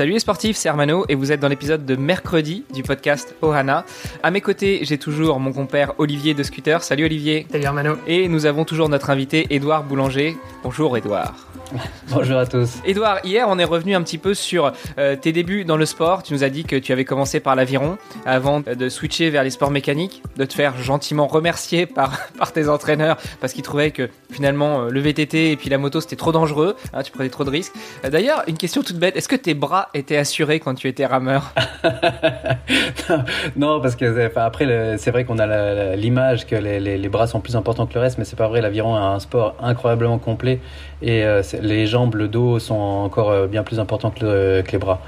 Salut les sportifs, c'est Hermano et vous êtes dans l'épisode de mercredi du podcast Ohana. À mes côtés, j'ai toujours mon compère Olivier de Scooter. Salut Olivier. Salut Hermano. Et nous avons toujours notre invité Édouard Boulanger. Bonjour Édouard. Bonjour à tous. Edouard, hier on est revenu un petit peu sur euh, tes débuts dans le sport. Tu nous as dit que tu avais commencé par l'aviron avant de switcher vers les sports mécaniques, de te faire gentiment remercier par, par tes entraîneurs parce qu'ils trouvaient que finalement euh, le VTT et puis la moto c'était trop dangereux, hein, tu prenais trop de risques. Euh, d'ailleurs, une question toute bête, est-ce que tes bras étaient assurés quand tu étais rameur Non, parce que après c'est vrai qu'on a l'image que les, les, bras sont plus importants que le reste, mais c'est pas vrai. L'aviron est un sport incroyablement complet et les jambes, le dos sont encore euh, bien plus importants que, les bras.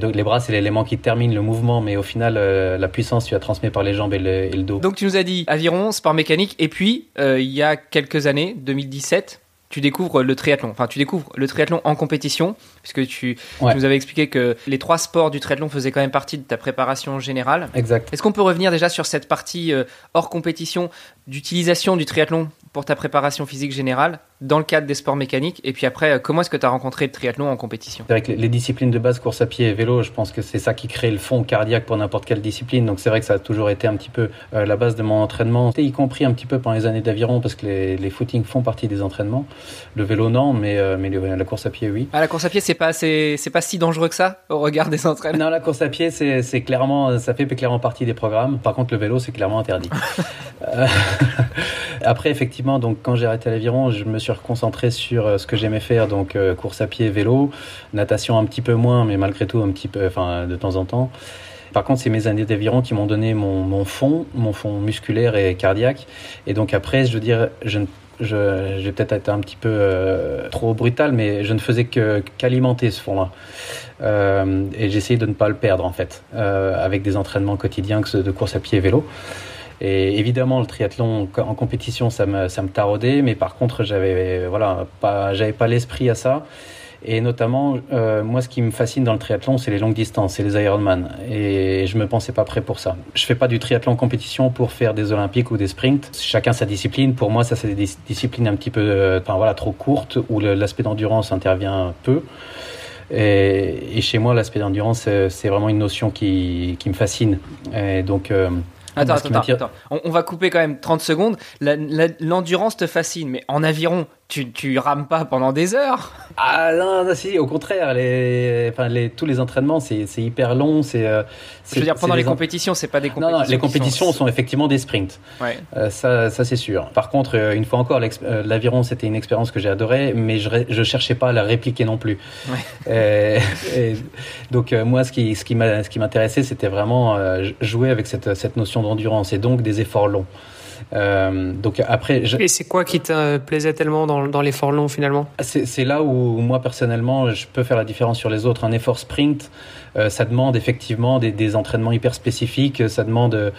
donc les bras, c'est l'élément qui termine le mouvement, mais au final, euh, la puissance, tu la transmets par les jambes et le, dos. Donc tu nous as dit aviron, sport mécanique, et puis euh, il y a quelques années, 2017, tu découvres le triathlon. Enfin, tu découvres le triathlon en compétition, puisque tu, nous avais expliqué que les trois sports du triathlon faisaient quand même partie de ta préparation générale. Exact. Est-ce qu'on peut revenir déjà sur cette partie hors compétition d'utilisation du triathlon pour ta préparation physique générale dans le cadre des sports mécaniques Et puis après, comment est-ce que tu as rencontré le triathlon en compétition? Avec les disciplines de base, course à pied et vélo, je pense que c'est ça qui crée le fond cardiaque pour n'importe quelle discipline. Donc c'est vrai que ça a toujours été un petit peu euh, la base de mon entraînement, y compris un petit peu pendant les années d'aviron, parce que les, les footings font partie des entraînements. Le vélo, non, mais, euh, mais la course à pied, oui. Ah, la course à pied, c'est pas, c'est, pas si dangereux que ça au regard des entraînements? Non, la course à pied, c'est, clairement, ça fait clairement partie des programmes. Par contre, le vélo, c'est clairement interdit. Euh, après, effectivement, donc quand j'ai arrêté l'aviron, je me suis reconcentré sur euh, ce que j'aimais faire, donc euh, course à pied, vélo, natation un petit peu moins, mais malgré tout un petit peu, enfin de temps en temps. Par contre, c'est mes années d'aviron qui m'ont donné mon, fond, mon fond musculaire et cardiaque. Et donc après, je veux dire, je vais peut-être être un petit peu euh, trop brutal, mais je ne faisais qu'alimenter ce fond-là. Et j'essayais de ne pas le perdre, en fait, avec des entraînements quotidiens que de course à pied et vélo. Et évidemment, le triathlon en compétition, ça me, ça me taraudait, mais par contre, j'avais voilà, pas, pas l'esprit à ça. Et notamment, euh, moi, ce qui me fascine dans le triathlon, c'est les longues distances, c'est les Ironman. Et je me pensais pas prêt pour ça. Je fais pas du triathlon en compétition pour faire des Olympiques ou des sprints. Chacun sa discipline. Pour moi, ça, c'est des disciplines un petit peu, euh, voilà, trop courtes où l'aspect d'endurance intervient peu. Et, chez moi, l'aspect d'endurance, c'est vraiment une notion qui, qui me fascine. Et donc, euh, Attends, attends, attends, On, va couper quand même 30 secondes. L'endurance te fascine, mais en aviron, tu, tu rames pas pendant des heures Ah non, non, si, au contraire, les, enfin, les, tous les entraînements, c'est hyper long. C'est. Euh, Je veux dire, pendant les compétitions, c'est pas des compétitions. Non, non les compétitions sont... effectivement des sprints. Ouais. Euh, ça, ça c'est sûr. Par contre, euh, une fois encore, l'aviron, c'était une expérience que j'ai adorée, mais je, je cherchais pas à la répliquer non plus. Ouais. et, donc, moi, ce qui, ce qui m'intéressait, c'était vraiment jouer avec cette, cette notion d'endurance et donc des efforts longs. Euh, donc après, et c'est quoi qui te plaisait tellement dans, dans l'effort long finalement? C'est là où moi personnellement je peux faire la différence sur les autres. Un effort sprint, euh, ça demande effectivement des, des, entraînements hyper spécifiques. Ça demande euh,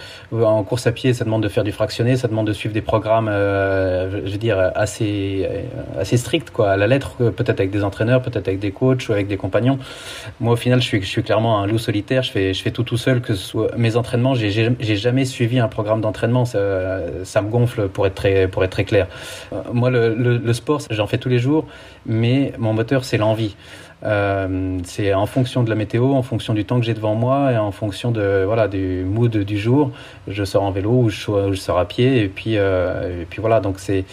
en course à pied, ça demande de faire du fractionné, ça demande de suivre des programmes, je veux dire assez assez stricts quoi, à la lettre, peut-être avec des entraîneurs, peut-être avec des coachs ou avec des compagnons. Moi au final, je suis je suis clairement un loup solitaire. Je fais je fais tout tout seul. Que ce soit mes entraînements, j'ai j'ai jamais suivi un programme d'entraînement. Ça, ça me gonfle pour être très, pour être très clair. Euh, moi, le, sport, j'en fais tous les jours, mais mon moteur, c'est l'envie. Euh, c'est en fonction de la météo, en fonction du temps que j'ai devant moi et en fonction de voilà du mood du jour. Je sors en vélo ou je, je sors à pied et puis euh, et puis voilà donc c'est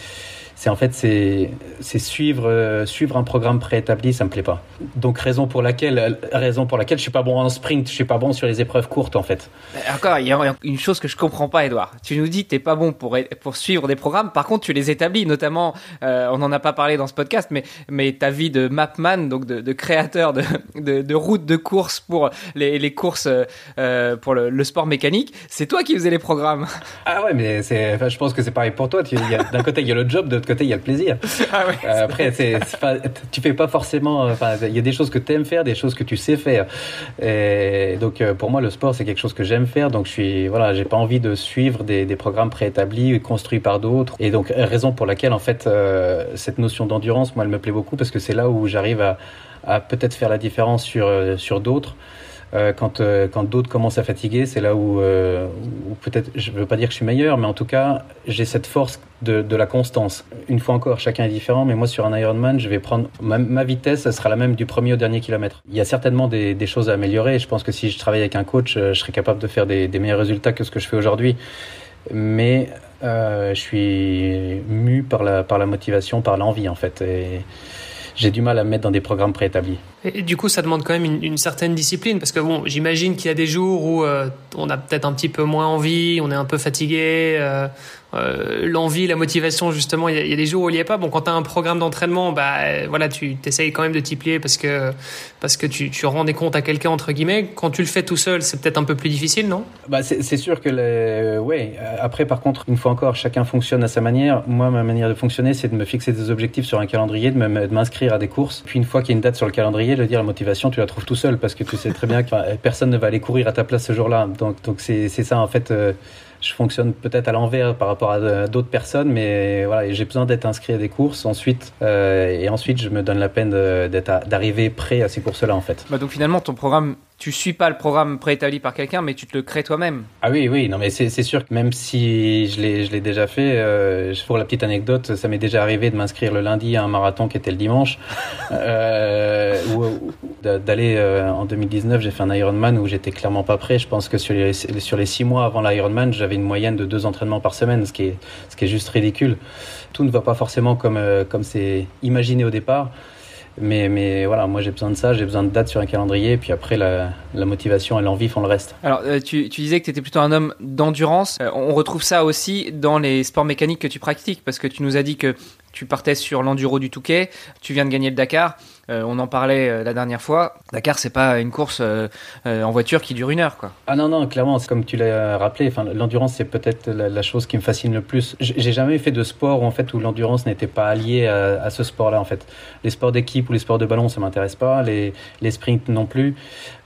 c'est en fait c'est suivre euh, suivre un programme préétabli ça me plaît pas. Donc raison pour laquelle raison pour laquelle je suis pas bon en sprint je suis pas bon sur les épreuves courtes en fait. Encore il y a une chose que je comprends pas Edouard tu nous dis que t'es pas bon pour pour suivre des programmes. Par contre tu les établis notamment euh, on n'en a pas parlé dans ce podcast mais mais ta vie de mapman donc de, de créateur de, de, de routes de course pour les, les courses euh, pour le, le, sport mécanique c'est toi qui faisais les programmes. Ah ouais mais c'est enfin, je pense que c'est pareil pour toi. D'un côté il y a le job de côté, il y a le plaisir. Ah euh, après, c'est, tu fais pas forcément. Enfin, il y a des choses que tu aimes faire, des choses que tu sais faire. Et donc, euh, pour moi, le sport, c'est quelque chose que j'aime faire. Donc, je suis, voilà, j'ai pas envie de suivre des, des programmes préétablis, construits par d'autres. Et donc, raison pour laquelle, en fait, euh, cette notion d'endurance, moi, elle me plaît beaucoup parce que c'est là où j'arrive à, à peut-être faire la différence sur, sur d'autres. Euh, quand, euh, quand d'autres commencent à fatiguer, c'est là où, euh, où peut-être, je ne veux pas dire que je suis meilleur, mais en tout cas, j'ai cette force de, de, la constance. Une fois encore, chacun est différent, mais moi, sur un Ironman, je vais prendre ma, ma vitesse, ça sera la même du premier au dernier kilomètre. Il y a certainement des, des choses à améliorer. Je pense que si je travaille avec un coach, je serais capable de faire des, des meilleurs résultats que ce que je fais aujourd'hui. Mais euh, je suis mu par la, par la motivation, par l'envie, en fait. Et, j'ai du mal à me mettre dans des programmes préétablis. Du coup, ça demande quand même une, certaine discipline, parce que bon, j'imagine qu'il y a des jours où euh, on a peut-être un petit peu moins envie, on est un peu fatigué, euh, euh, l'envie, la motivation, justement, il y, a des jours où il n'y a pas. Bon, quand tu as un programme d'entraînement, bah voilà, tu t'essayes quand même de t'y plier parce que parce que tu, tu rends des comptes à quelqu'un entre guillemets. Quand tu le fais tout seul, c'est peut-être un peu plus difficile, non? Bah c'est sûr que les... ouais. Après, par contre, une fois encore, chacun fonctionne à sa manière. Moi, ma manière de fonctionner, c'est de me fixer des objectifs sur un calendrier, de m'inscrire à des courses. Puis une fois qu'il y a une date sur le calendrier, de dire la motivation, tu la trouves tout seul parce que tu sais très bien que personne ne va aller courir à ta place ce jour-là. Donc donc c'est ça en fait. Euh, je fonctionne peut-être à l'envers par rapport à d'autres personnes, mais voilà, j'ai besoin d'être inscrit à des courses ensuite, euh, et ensuite je me donne la peine d'arriver prêt à ces courses-là en fait. Bah donc finalement, ton programme tu suis pas le programme préétabli par quelqu'un, mais tu te le crées toi-même. Ah oui, oui, non, mais c'est sûr que même si je l'ai déjà fait, euh, pour la petite anecdote, ça m'est déjà arrivé de m'inscrire le lundi à un marathon qui était le dimanche, euh, ou, d'aller euh, en 2019, j'ai fait un Ironman où j'étais clairement pas prêt. Je pense que sur les, sur les six mois avant l'Ironman, j'avais une moyenne de deux entraînements par semaine, ce qui est, ce qui est juste ridicule. Tout ne va pas forcément comme euh, comme c'est imaginé au départ. Mais, mais voilà, moi j'ai besoin de ça, j'ai besoin de dates sur un calendrier, puis après la, la motivation et l'envie font le reste. Alors euh, tu, tu, disais que tu étais plutôt un homme d'endurance. Euh, on retrouve ça aussi dans les sports mécaniques que tu pratiques, parce que tu nous as dit que tu partais sur l'enduro du Touquet, tu viens de gagner le Dakar. Euh, on en parlait euh, la dernière fois. Dakar, c'est pas une course euh, en voiture qui dure une heure, quoi. Ah non, non, clairement, comme tu l'as rappelé, l'endurance, c'est peut-être la, chose qui me fascine le plus. J'ai jamais fait de sport en fait où l'endurance n'était pas alliée à, ce sport-là, en fait. Les sports d'équipe ou les sports de ballon, ça m'intéresse pas. Les, les sprints non plus.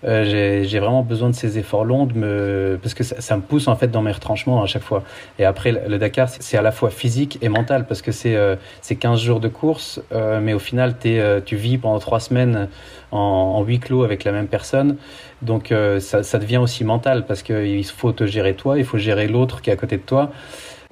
J'ai vraiment besoin de ces efforts longs, me... parce que ça, me pousse en fait dans mes retranchements à chaque fois. Et après, le Dakar, c'est à la fois physique et mental, parce que c'est c'est 15 jours de course, mais au final, tu vis pendant trois semaines en, huis clos avec la même personne. Donc euh, ça, devient aussi mental parce qu'il faut te gérer toi, il faut gérer l'autre qui est à côté de toi.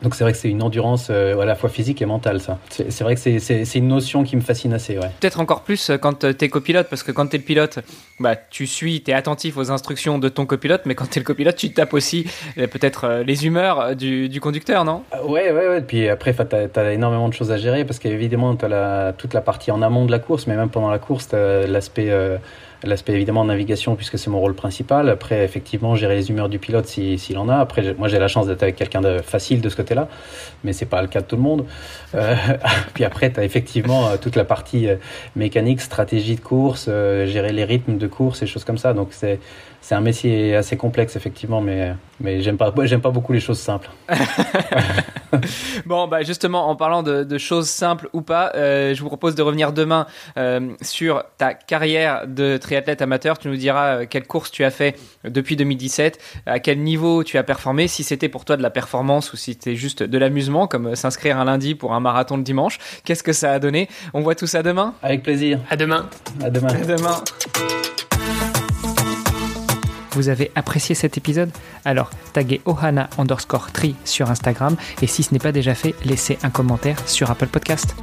Donc c'est vrai que c'est une endurance euh, à la fois physique et mentale, ça. C'est vrai que c'est une notion qui me fascine assez, ouais. Peut-être encore plus euh, quand tu es copilote, parce que quand tu es le pilote, bah, tu suis, tu es attentif aux instructions de ton copilote, mais quand tu es le copilote, tu tapes aussi euh, peut-être les humeurs du, du, conducteur, non? Ouais, ouais, ouais. Puis après, tu as, as, énormément de choses à gérer, parce qu'évidemment, tu as toute la partie en amont de la course, mais même pendant la course, tu as l'aspect l'aspect évidemment navigation puisque c'est mon rôle principal. Après, effectivement, gérer les humeurs du pilote s'il en a. Après, moi, j'ai la chance d'être avec quelqu'un de facile de ce côté-là, mais c'est pas le cas de tout le monde. Euh, puis après, tu as effectivement euh, toute la partie euh, mécanique, stratégie de course, gérer les rythmes de course et choses comme ça. Donc, c'est c'est un métier assez complexe effectivement, mais mais j'aime pas j'aime pas beaucoup les choses simples. bon bah justement en parlant de, de choses simples ou pas, euh, je vous propose de revenir demain euh, sur ta carrière de triathlète amateur. Tu nous diras euh, quelle course tu as fait depuis 2017, à quel niveau tu as performé, si c'était pour toi de la performance ou si c'était juste de l'amusement comme s'inscrire un lundi pour un marathon le dimanche. Qu'est-ce que ça a donné? On voit tout ça demain? Avec plaisir. À demain. À demain. À demain. Vous avez apprécié cet épisode? Alors taguez ohana underscore tri sur Instagram et si ce n'est pas déjà fait, laissez un commentaire sur Apple Podcast.